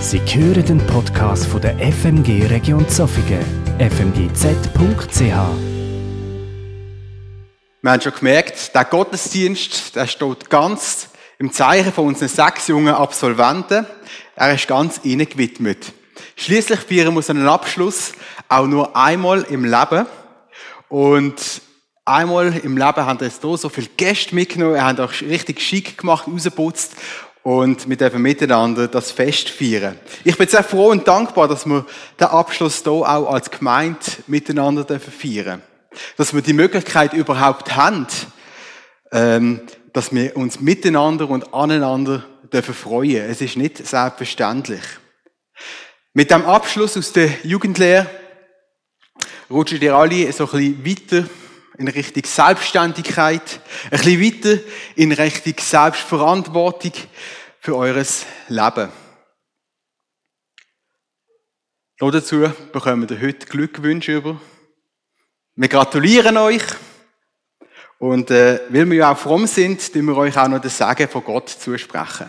Sie hören den Podcast von der FMG Region Zofingen, fmgz.ch. Wir haben schon gemerkt, der Gottesdienst, der steht ganz im Zeichen von unseren sechs jungen Absolventen. Er ist ganz ihnen gewidmet. Schließlich feiern wir einen Abschluss auch nur einmal im Leben. Und einmal im Leben haben wir so viele Gäste mitgenommen, haben auch richtig schick gemacht, rausgeputzt und wir dürfen miteinander das Fest feiern. Ich bin sehr froh und dankbar, dass wir den Abschluss hier auch als Gemeinde miteinander dürfen feiern. Dass wir die Möglichkeit überhaupt haben, ähm, dass wir uns miteinander und aneinander dürfen freuen. Es ist nicht selbstverständlich. Mit dem Abschluss aus der Jugendlehre rutschen ihr alle so ein bisschen weiter in Richtung Selbstständigkeit, ein bisschen weiter in Richtung Selbstverantwortung für eures Leben. Noch dazu bekommen wir heute Glückwünsche über. Wir gratulieren euch. Und äh, weil wir ja auch fromm sind, tun wir euch auch noch das Sagen von Gott zusprechen.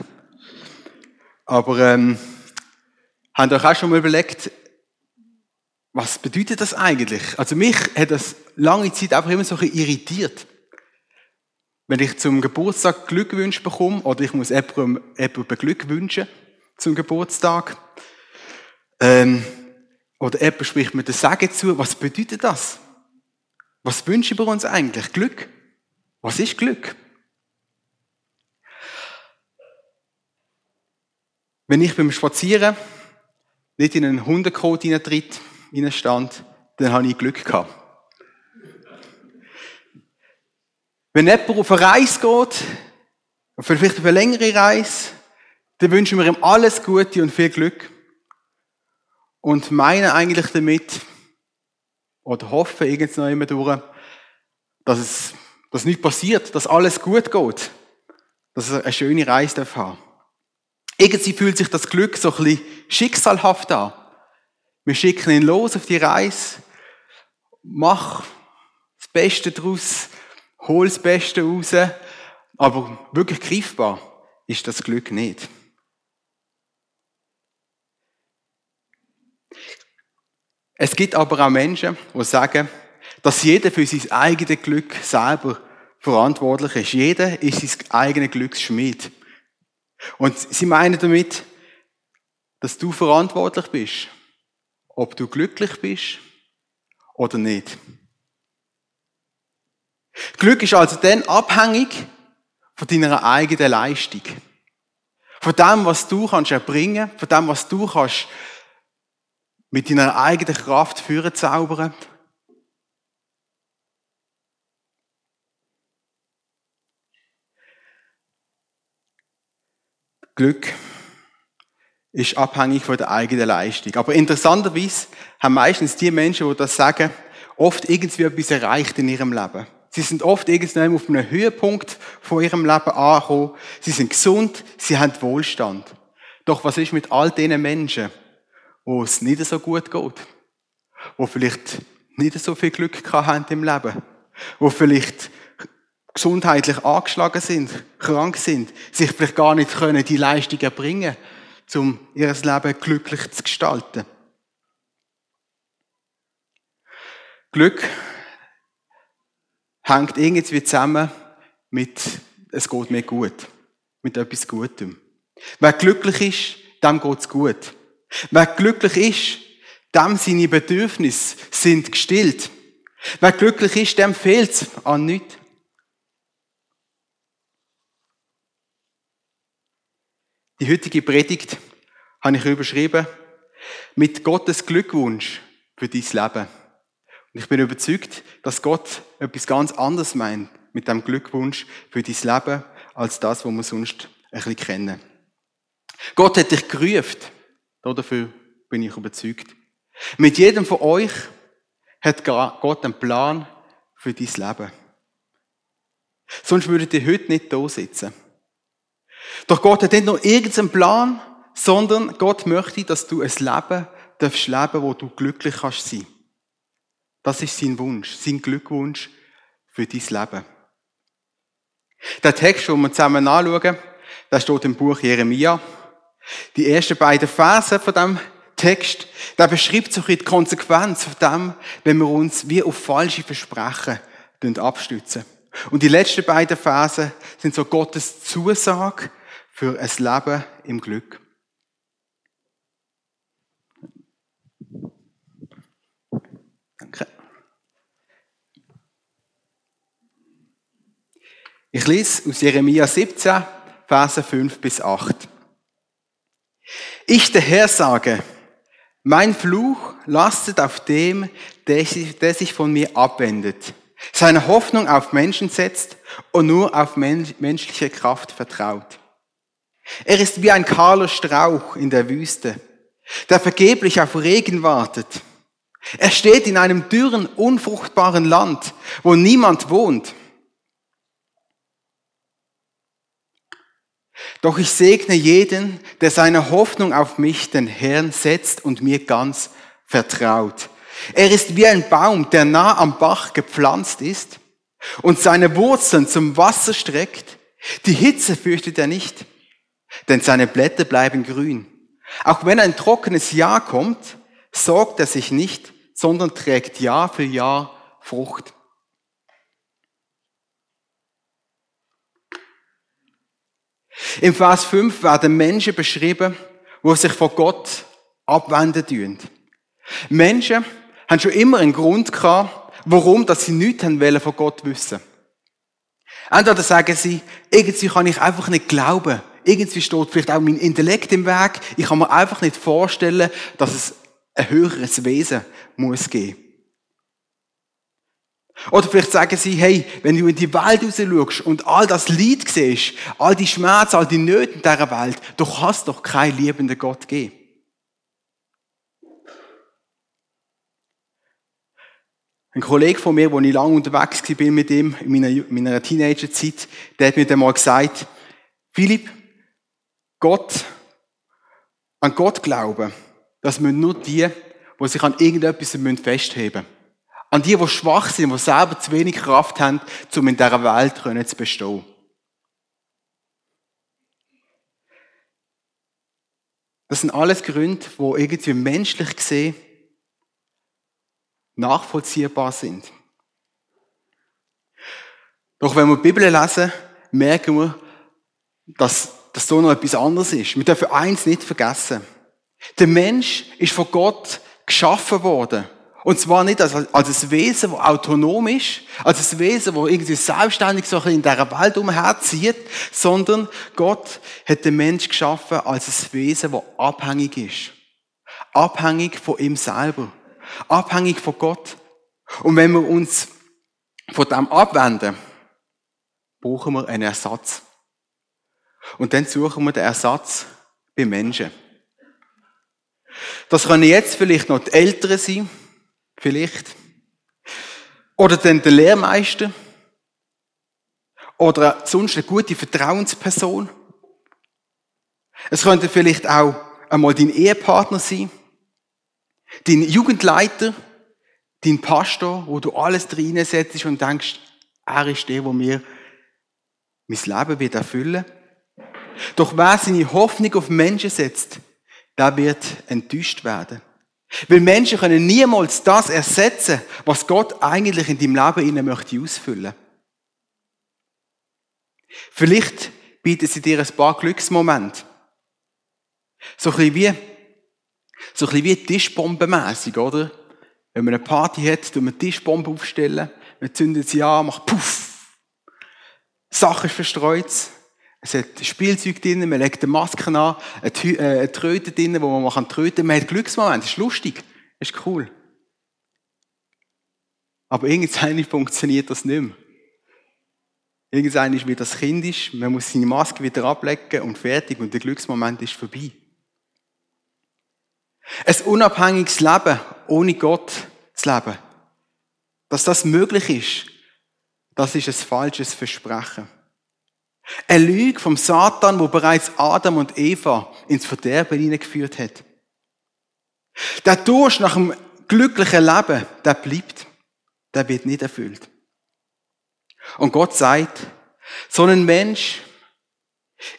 Aber ähm, habt ihr euch auch schon mal überlegt, was bedeutet das eigentlich? Also mich hat das lange Zeit einfach immer so ein irritiert. Wenn ich zum Geburtstag Glückwünsche bekomme oder ich muss jemandem, jemandem Glück wünschen zum Geburtstag ähm, oder jemand spricht mir das Sagen zu, was bedeutet das? Was wünschen wir uns eigentlich? Glück? Was ist Glück? Wenn ich beim Spazieren nicht in einen Hundekot hineintritt, stand, dann habe ich Glück gehabt. Wenn jemand auf eine Reise geht, vielleicht auf eine längere Reise, dann wünschen wir ihm alles Gute und viel Glück. Und meinen eigentlich damit, oder hoffen irgendwann immer durch, dass es, dass nichts passiert, dass alles gut geht, dass er eine schöne Reise darf haben. Irgendwie fühlt sich das Glück so ein bisschen schicksalhaft an. Wir schicken ihn los auf die Reise, mach das Beste daraus, hol das Beste raus, aber wirklich greifbar ist das Glück nicht. Es gibt aber auch Menschen, die sagen, dass jeder für sein eigenes Glück selber verantwortlich ist. Jeder ist sein eigenes Glücksschmied. Und sie meinen damit, dass du verantwortlich bist, ob du glücklich bist oder nicht. Glück ist also dann abhängig von deiner eigenen Leistung. Von dem, was du kannst erbringen, von dem, was du kannst mit deiner eigenen Kraft führen zaubern. Glück ist abhängig von der eigenen Leistung. Aber interessanterweise haben meistens die Menschen, die das sagen, oft irgendwie etwas erreicht in ihrem Leben. Sie sind oft irgendwann auf einem Höhepunkt von ihrem Leben angekommen. Sie sind gesund, sie haben Wohlstand. Doch was ist mit all diesen Menschen, wo es nicht so gut geht? Wo vielleicht nicht so viel Glück haben im Leben? Wo vielleicht gesundheitlich angeschlagen sind, krank sind, sich vielleicht gar nicht können die Leistung erbringen, um ihr Leben glücklich zu gestalten. Glück hängt irgendwie zusammen mit, es geht mir gut. Mit etwas Gutem. Wer glücklich ist, dem geht's gut. Wer glücklich ist, dem seine Bedürfnisse sind gestillt. Wer glücklich ist, dem fehlt's an nichts. Die heutige Predigt habe ich überschrieben mit Gottes Glückwunsch für dein Leben. Und ich bin überzeugt, dass Gott etwas ganz anderes meint mit dem Glückwunsch für dein Leben, als das, was wir sonst ein bisschen kennen. Gott hat dich gerufen. Dafür bin ich überzeugt. Mit jedem von euch hat Gott einen Plan für dein Leben. Sonst würdet ihr heute nicht da sitzen. Doch Gott hat nicht nur irgendeinen Plan, sondern Gott möchte, dass du ein Leben darfst leben, wo du glücklich kannst sein. Das ist sein Wunsch, sein Glückwunsch für dein Leben. Der Text, den wir zusammen anschauen, der steht im Buch Jeremia, Die ersten beiden Verse von dem Text, da beschreibt so die Konsequenz von dem, wenn wir uns wie auf falsche Versprechen abstützen. Und die letzten beiden Verse sind so Gottes Zusage für ein Leben im Glück. Danke. Ich lese aus Jeremia 17, Verse 5 bis 8. Ich, der Herr, sage, mein Fluch lastet auf dem, der sich von mir abwendet, seine Hoffnung auf Menschen setzt und nur auf menschliche Kraft vertraut. Er ist wie ein kahler Strauch in der Wüste, der vergeblich auf Regen wartet. Er steht in einem dürren, unfruchtbaren Land, wo niemand wohnt. Doch ich segne jeden, der seine Hoffnung auf mich, den Herrn, setzt und mir ganz vertraut. Er ist wie ein Baum, der nah am Bach gepflanzt ist und seine Wurzeln zum Wasser streckt. Die Hitze fürchtet er nicht, denn seine Blätter bleiben grün. Auch wenn ein trockenes Jahr kommt, sorgt er sich nicht, sondern trägt Jahr für Jahr Frucht. Im Vers 5 werden Menschen beschrieben, die sich von Gott abwenden tun. Menschen haben schon immer einen Grund gehabt, warum dass sie nichts haben wollen von Gott wissen. Entweder sagen sie, irgendwie kann ich einfach nicht glauben. Irgendwie steht vielleicht auch mein Intellekt im Weg. Ich kann mir einfach nicht vorstellen, dass es ein höheres Wesen muss geben. Oder vielleicht sagen sie, hey, wenn du in die Welt raus schaust und all das Leid siehst, all die Schmerzen, all die Nöte in dieser Welt, du kannst doch keinen liebenden Gott geben. Ein Kollege von mir, wo ich lange unterwegs war mit ihm, in meiner, in meiner Teenagerzeit, der hat mir dann mal gesagt, Philipp, Gott, an Gott glauben, das müssen nur die, die sich an irgendetwas festheben müssen. An die, die schwach sind, die selber zu wenig Kraft haben, um in dieser Welt zu bestehen. Das sind alles Gründe, die irgendwie menschlich gesehen nachvollziehbar sind. Doch wenn wir die Bibel lesen, merken wir, dass das so noch etwas anderes ist. Wir dürfen eins nicht vergessen. Der Mensch ist von Gott geschaffen worden und zwar nicht als, als ein Wesen, das autonom ist, als ein Wesen, das irgendwie selbstständig so in dieser Welt umherzieht, sondern Gott hat den Mensch geschaffen als ein Wesen, das abhängig ist. Abhängig von ihm selber. Abhängig von Gott. Und wenn wir uns von dem abwenden, brauchen wir einen Ersatz. Und dann suchen wir den Ersatz bei Menschen. Das können jetzt vielleicht noch die Eltern sein, vielleicht. Oder dann der Lehrmeister. Oder sonst eine gute Vertrauensperson. Es könnte vielleicht auch einmal dein Ehepartner sein. Dein Jugendleiter. Dein Pastor, wo du alles drin setzt und denkst, er ist der, der mir mein Leben wird erfüllen. Doch wer seine Hoffnung auf Menschen setzt, der wird enttäuscht werden. Weil Menschen können niemals das ersetzen, was Gott eigentlich in deinem Leben ihnen möchte ausfüllen. Vielleicht bieten sie dir ein paar Glücksmomente. So ein bisschen wie, so ein bisschen wie Tischbombenmässig, oder? Wenn man eine Party hat, tut man Tischbombe aufstellen, man zündet sie an, macht Puff. Sachen verstreut. Es hat Spielzeug drin, man legt eine Maske an, eine, äh, eine Tröte drin, wo man tröten kann. Man hat Glücksmomente, das ist lustig, das ist cool. Aber irgendwann funktioniert das nicht mehr. Irgendwann ist wie das Kind ist, man muss seine Maske wieder ablegen und fertig und der Glücksmoment ist vorbei. Ein unabhängiges Leben ohne Gott zu leben, dass das möglich ist, das ist ein falsches Versprechen. Eine Lüge vom Satan, wo bereits Adam und Eva ins Verderben hineingeführt hat. Der Durst nach einem glücklichen Leben, der bleibt. Der wird nicht erfüllt. Und Gott sagt, so ein Mensch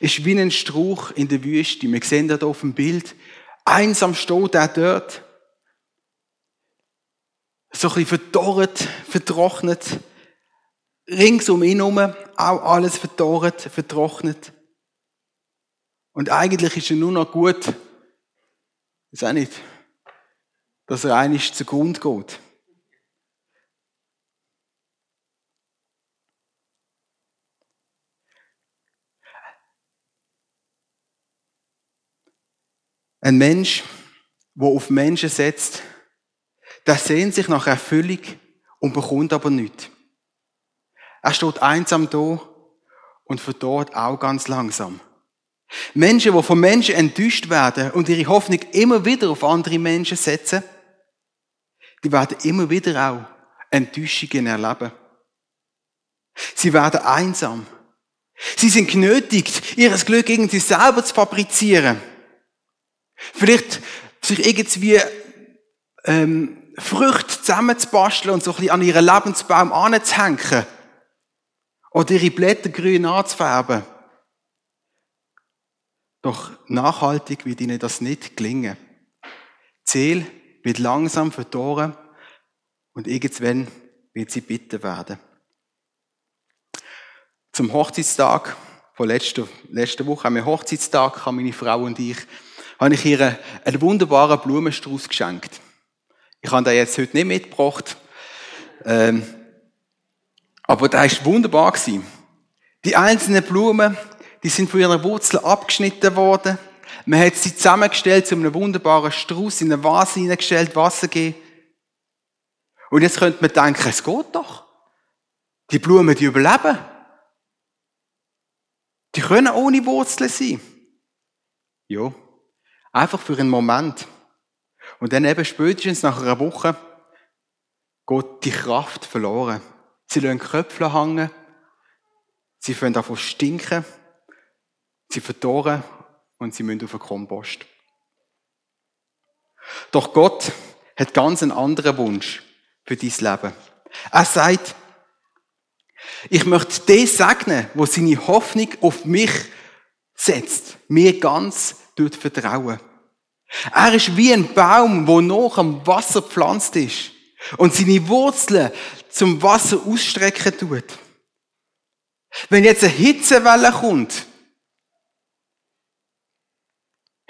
Ist wie ein Strauch in der Wüste. Wir sehen das auf dem Bild. Einsam steht er dort. So ein bisschen verdorrt, vertrocknet. Rings um ihn herum auch alles verdorrt, vertrocknet. Und eigentlich ist er nur noch gut, ist auch nicht, dass er eigentlich zugrunde geht. Ein Mensch, der auf Menschen setzt, der sehnt sich nach Erfüllung und bekommt aber nichts. Er steht einsam da und verdorrt auch ganz langsam. Menschen, die von Menschen enttäuscht werden und ihre Hoffnung immer wieder auf andere Menschen setzen, die werden immer wieder auch Enttäuschungen erleben. Sie werden einsam. Sie sind genötigt, ihr Glück irgendwie selber zu fabrizieren. Vielleicht sich irgendwie ähm, Früchte zusammenzubasteln und so ein bisschen an ihren Lebensbaum anzuhängen. Oder ihre Blätter grün anzufärben. Doch nachhaltig wird ihnen das nicht gelingen. Ziel wird langsam verdorren und irgendwann wird sie bitter werden. Zum Hochzeitstag von letzter, letzter Woche wir Hochzeitstag, haben meine Frau und ich, habe ich ihr einen wunderbaren Blumenstrauß geschenkt. Ich habe den jetzt heute nicht mitgebracht, ähm, aber der ist wunderbar gewesen. Die einzelnen Blumen die sind von ihrer Wurzel abgeschnitten worden. Man hat sie zusammengestellt zu einem wunderbaren Strauß in eine Vase hineingestellt, Wasser gegeben. Und jetzt könnte man denken, es geht doch. Die Blumen, die überleben. Die können ohne Wurzeln sein. Ja. Einfach für einen Moment. Und dann eben spätestens nach einer Woche geht die Kraft verloren. Sie lassen Köpfe hängen. Sie fangen davon stinken. Sie verdorren und sie müssen auf den Kompost. Doch Gott hat ganz einen anderen Wunsch für dein Leben. Er sagt, ich möchte den segnen, wo seine Hoffnung auf mich setzt, mir ganz dort vertrauen. Er ist wie ein Baum, wo noch am Wasser gepflanzt ist und seine Wurzeln zum Wasser ausstrecken tut. Wenn jetzt eine Hitzewelle kommt,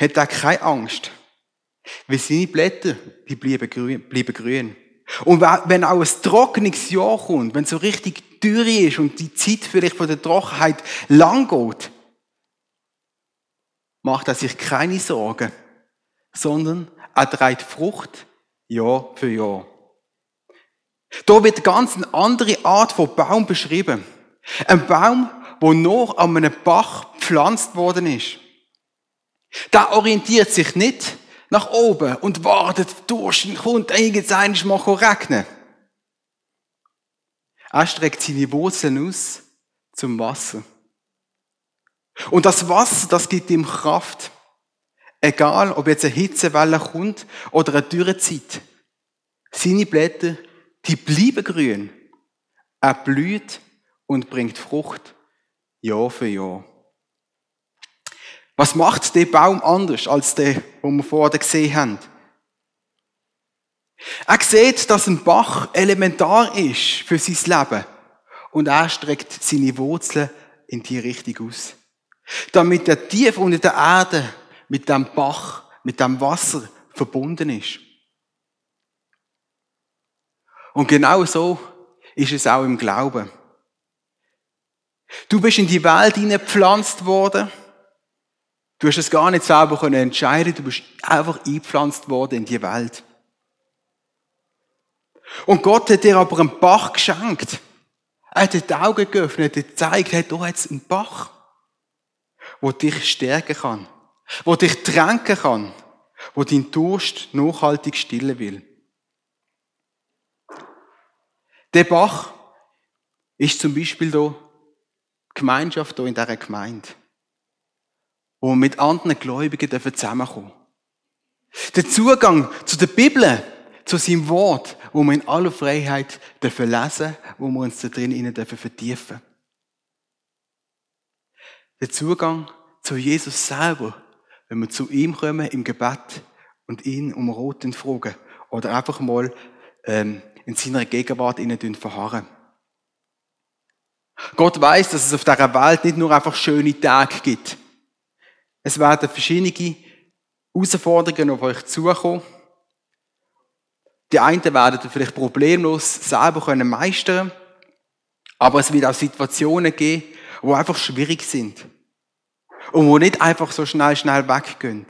hat er keine Angst. Weil seine Blätter, die bleiben grün. Bleiben grün. Und wenn auch ein trockenes Jahr kommt, wenn es so richtig Dürre ist und die Zeit vielleicht von der Trockenheit lang geht, macht er sich keine Sorgen, sondern er trägt Frucht Jahr für Jahr. Da wird ganz eine andere Art von Baum beschrieben. Ein Baum, wo noch an einem Bach gepflanzt worden ist. Da orientiert sich nicht nach oben und wartet, durch kommt irgendein mal regnen. Er streckt seine Wurzeln aus zum Wasser. Und das Wasser, das gibt ihm Kraft. Egal, ob jetzt eine Hitzewelle kommt oder eine Dürrezeit. Seine Blätter, die bleiben grün. Er blüht und bringt Frucht Jahr für Jahr. Was macht der Baum anders als der, den wir vorher gesehen haben? Er sieht, dass ein Bach elementar ist für sein Leben. Und er streckt seine Wurzeln in die Richtung aus. Damit er tief unter der Erde mit dem Bach, mit dem Wasser verbunden ist. Und genau so ist es auch im Glauben. Du bist in die Welt hineingepflanzt worden Du hast es gar nicht selber können entscheiden, du bist einfach eingepflanzt worden in die Welt. Und Gott hat dir aber einen Bach geschenkt. Er hat dir die Augen geöffnet, er gezeigt, hey, da hat einen Bach, wo dich stärken kann, wo dich tränken kann, wo dein Durst nachhaltig stillen will. Der Bach ist zum Beispiel da Gemeinschaft hier in dieser Gemeinde wo wir mit anderen Gläubigen zusammenkommen dürfen. Der Zugang zu der Bibel, zu seinem Wort, wo wir in aller Freiheit dürfen lesen, wo wir uns da drin vertiefen dürfen. den Zugang zu Jesus selber, wenn wir zu ihm kommen im Gebet und ihn um Rot fragen oder einfach mal ähm, in seiner Gegenwart ihnen verharren. Gott weiß, dass es auf dieser Welt nicht nur einfach schöne Tage gibt. Es werden verschiedene Herausforderungen auf euch zukommen. Die einen werden vielleicht problemlos selber können meistern aber es wird auch Situationen geben, wo einfach schwierig sind und wo nicht einfach so schnell, schnell weggehen.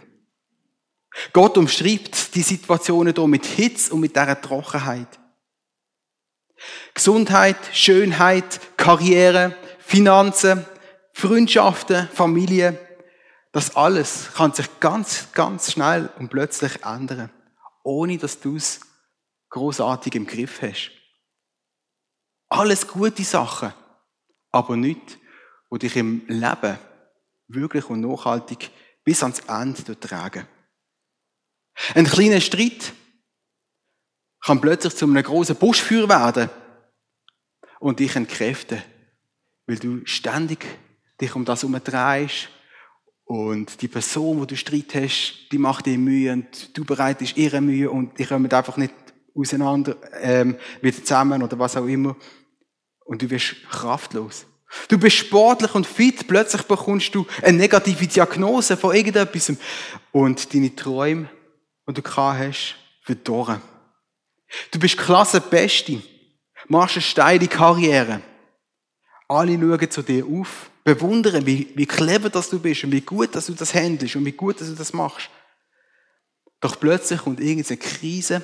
Gott umschreibt die Situationen hier mit Hitze und mit dieser Trockenheit. Gesundheit, Schönheit, Karriere, Finanzen, Freundschaften, Familie, das alles kann sich ganz, ganz schnell und plötzlich ändern, ohne dass du es großartig im Griff hast. Alles gute Sachen, aber nicht, wo dich im Leben wirklich und nachhaltig bis ans Ende tragen. Ein kleiner Streit kann plötzlich zu einem großen Buschfeuer werden und dich entkräften, weil du ständig dich um das umdrehst und die Person, wo du Streit hast, die macht dir Mühe und du bereitest ihre Mühe und die kommen einfach nicht auseinander, ähm, wieder zusammen oder was auch immer. Und du wirst kraftlos. Du bist sportlich und fit, plötzlich bekommst du eine negative Diagnose von irgendetwas und deine Träume, die du gehabt hast, verdorren. Du bist Klassenbeste, machst eine steile Karriere. Alle schauen zu dir auf, bewundern, wie, wie clever das du bist und wie gut, dass du das handelst und wie gut, dass du das machst. Doch plötzlich kommt irgendeine Krise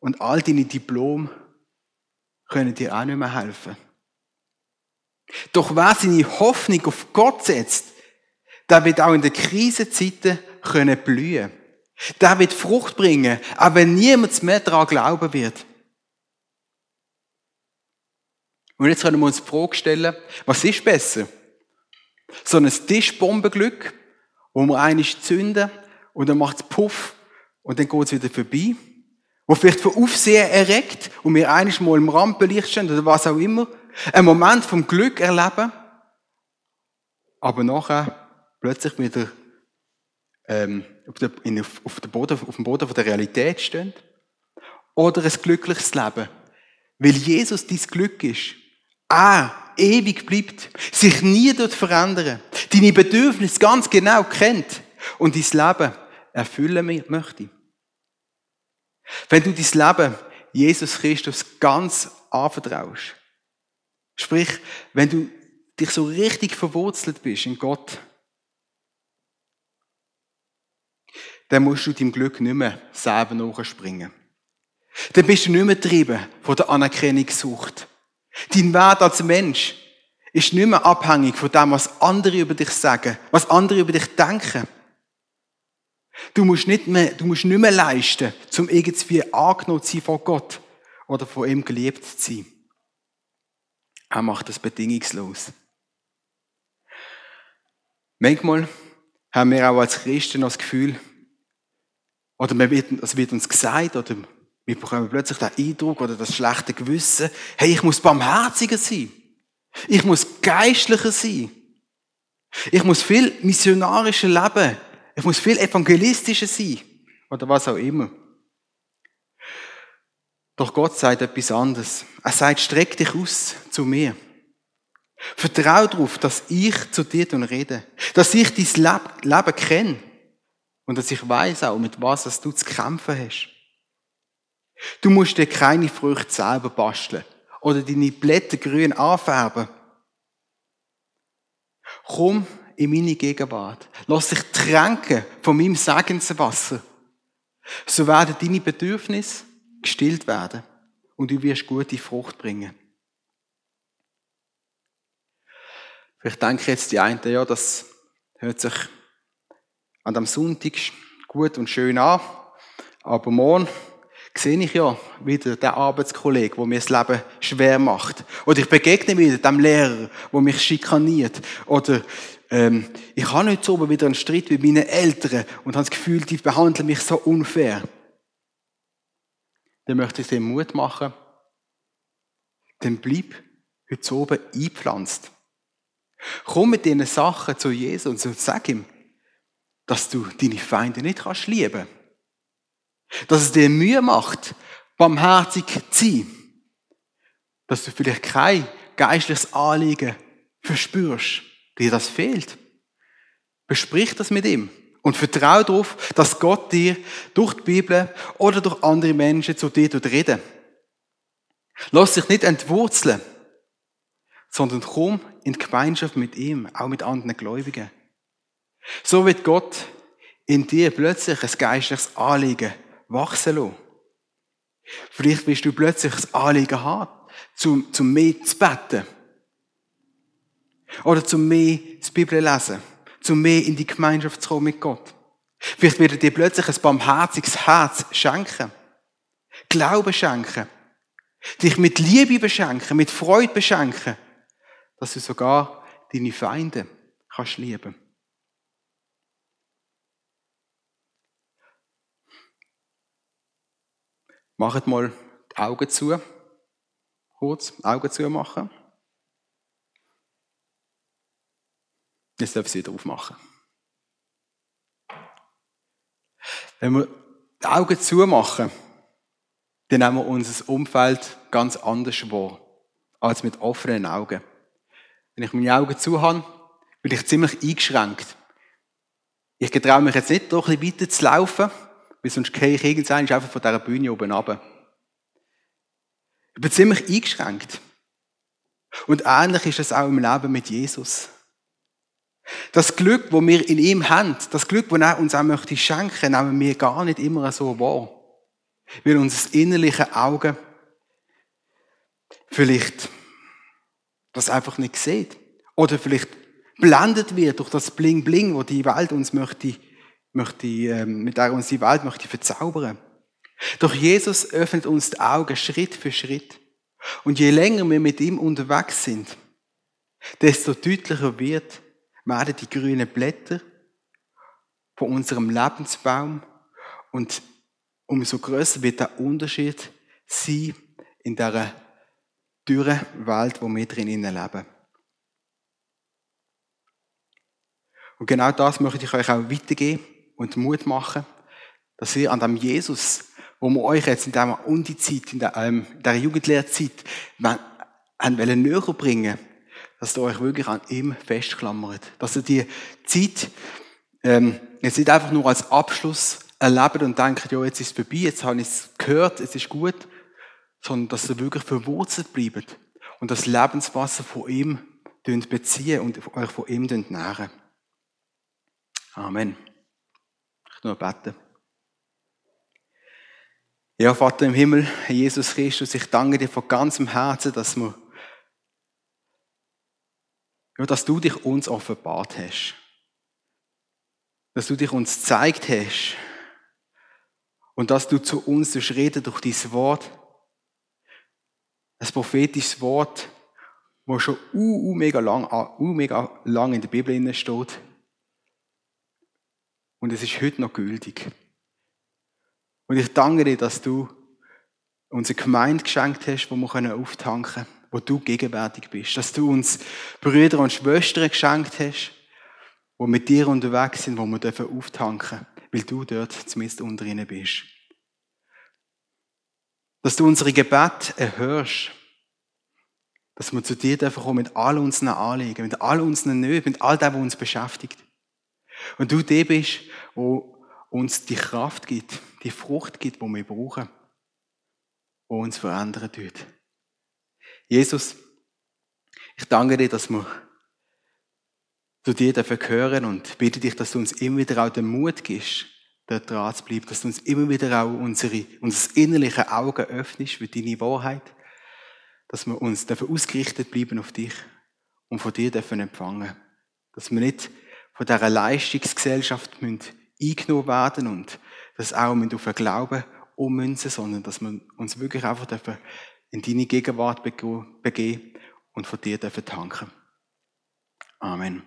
und all deine Diplome können dir auch nicht mehr helfen. Doch wer seine Hoffnung auf Gott setzt, der wird auch in den Krisenzeiten können blühen. Der wird Frucht bringen, auch wenn niemand mehr daran glauben wird. Und jetzt können wir uns die Frage stellen, was ist besser? So ein Tischbombenglück, wo wir eigentlich zünden und dann macht es Puff und dann geht es wieder vorbei. Wo vielleicht von Aufsehen erregt und wir eigentlich mal im Rampenlicht stehen oder was auch immer. Ein Moment vom Glück erleben, aber nachher plötzlich wieder ähm, auf, der, in, auf, der Boden, auf dem Boden von der Realität stehen. Oder ein glückliches Leben. Weil Jesus dein Glück ist. Er ewig bleibt, sich nie dort verändern, deine Bedürfnisse ganz genau kennt und dein Leben erfüllen möchte. Wenn du dein Leben Jesus Christus ganz anvertraust, sprich, wenn du dich so richtig verwurzelt bist in Gott, dann musst du deinem Glück nicht mehr selber nachspringen. Dann bist du nicht mehr getrieben von der Anerkennungssucht. Dein Wert als Mensch ist nicht mehr abhängig von dem, was andere über dich sagen, was andere über dich denken. Du musst nicht mehr, du musst nicht mehr leisten, um irgendwie angenommen zu sein von Gott oder von ihm geliebt zu sein. Er macht das bedingungslos. Manchmal haben wir auch als Christen das Gefühl, oder es wird uns gesagt, oder wir bekommen plötzlich den Eindruck oder das schlechte Gewissen, hey, ich muss barmherziger sein. Ich muss geistlicher sein. Ich muss viel missionarischer leben. Ich muss viel evangelistischer sein. Oder was auch immer. Doch Gott sagt etwas anderes. Er sagt, streck dich aus zu mir. Vertrau darauf, dass ich zu dir rede. Dass ich dein Leben kenne. Und dass ich weiß auch, mit was du zu kämpfen hast. Du musst dir keine Früchte selber basteln oder deine Blätter grün anfärben. Komm in meine Gegenwart. Lass dich tränken von meinem Segenswasser. So werden deine Bedürfnisse gestillt werden und du wirst gute Frucht bringen. Vielleicht denke jetzt die einen, ja, das hört sich an dem Sonntag gut und schön an, aber morgen sehe ich ja wieder den Arbeitskollegen, der mir das Leben schwer macht. Oder ich begegne wieder dem Lehrer, der mich schikaniert. Oder ähm, ich habe nicht so wieder einen Streit mit meinen Eltern und habe das Gefühl, die behandeln mich so unfair. Dann möchte ich dir Mut machen. Dann bleib heute oben eingepflanzt. Komm mit diesen Sachen zu Jesus und sag ihm, dass du deine Feinde nicht kannst lieben. Dass es dir Mühe macht, barmherzig zu sein. Dass du vielleicht kein geistliches Anliegen verspürst, dir das fehlt. Besprich das mit ihm und vertraue darauf, dass Gott dir durch die Bibel oder durch andere Menschen zu dir reden. Lass dich nicht entwurzeln, sondern komm in die Gemeinschaft mit ihm, auch mit anderen Gläubigen. So wird Gott in dir plötzlich ein geistliches Anliegen wachsen lassen. Vielleicht wirst du plötzlich das Anliegen haben, zum, zum mehr zu beten. Oder zum mehr das Bibel lesen. Zum mehr in die Gemeinschaft zu kommen mit Gott. Vielleicht wird er dir plötzlich ein barmherziges Herz schenken. Glauben schenken. Dich mit Liebe beschenken, mit Freude beschenken. Dass du sogar deine Feinde kannst lieben. Macht mal die Augen zu. Kurz Augen zu machen. Jetzt darf ich sie wieder aufmachen. Wenn wir die Augen zumachen, dann nehmen wir unser Umfeld ganz anders wahr, als mit offenen Augen. Wenn ich meine Augen zu habe, bin ich ziemlich eingeschränkt. Ich getraue mich jetzt nicht, doch ein bisschen weiter zu laufen, weil sonst gehe ich irgendwann einfach von dieser Bühne oben runter. Ich bin ziemlich eingeschränkt. Und ähnlich ist es auch im Leben mit Jesus. Das Glück, wo wir in ihm haben, das Glück, das er uns auch möchte schenken, nehmen wir gar nicht immer so wahr. Weil unser innerliche Auge vielleicht das einfach nicht sieht. Oder vielleicht blendet wird durch das Bling Bling, wo die Welt uns möchte, möchte ähm, mit der uns die Welt möchte verzaubern. Doch Jesus öffnet uns die Augen Schritt für Schritt. Und je länger wir mit ihm unterwegs sind, desto deutlicher wird, werden die grünen Blätter von unserem Lebensbaum und umso größer wird der Unterschied sein in der dürren Welt, wo wir drin leben. Und genau das möchte ich euch auch weitergeben und Mut machen, dass ihr an dem Jesus, wo wir euch jetzt in dieser Undizeit, in der, ähm, der Jugendlehrzeit, haben näher bringen dass ihr euch wirklich an ihm festklammert. Dass ihr die Zeit ähm, jetzt nicht einfach nur als Abschluss erlebt und denkt, ja, jetzt ist es vorbei, jetzt habe ich es gehört, es ist gut, sondern dass ihr wirklich verwurzelt bleibt und das Lebenswasser von ihm beziehen und euch von ihm nähren. Amen. Ich nur beten. Ja, Vater im Himmel, Jesus Christus, ich danke dir von ganzem Herzen, dass wir ja, dass du dich uns offenbart hast. Dass du dich uns gezeigt hast. Und dass du zu uns durch reden durch dein Wort. Ein prophetisches Wort, wo schon uh, uh, mega lang, uh, mega lang in der Bibel steht. Und es ist heute noch gültig. Und ich danke dir, dass du unsere Gemeinde geschenkt hast, wo wir auftanken können wo du gegenwärtig bist. Dass du uns Brüder und Schwestern geschenkt hast, wo mit dir unterwegs sind, wo wir dürfen auftanken, weil du dort zumindest unter ihnen bist. Dass du unsere Gebete erhörst. Dass wir zu dir dürfen kommen mit all unseren Anliegen, mit all unseren Nöten, mit all dem, was uns beschäftigt. Und du der bist, wo uns die Kraft gibt, die Frucht gibt, die wir brauchen, wo uns verändern tut. Jesus, ich danke dir, dass wir zu dir dafür hören und bitte dich, dass du uns immer wieder auch den Mut gibst, dort dran zu bleiben, dass du uns immer wieder auch unsere, unser innerliche Auge öffnest für deine Wahrheit, dass wir uns dafür ausgerichtet bleiben auf dich und von dir dürfen empfangen. Dass wir nicht von dieser Leistungsgesellschaft eingenommen werden und das auch auf den Glauben ummünzen, sondern dass wir uns wirklich einfach dürfen in deine Gegenwart begehen und von dir dürfen tanken. Amen.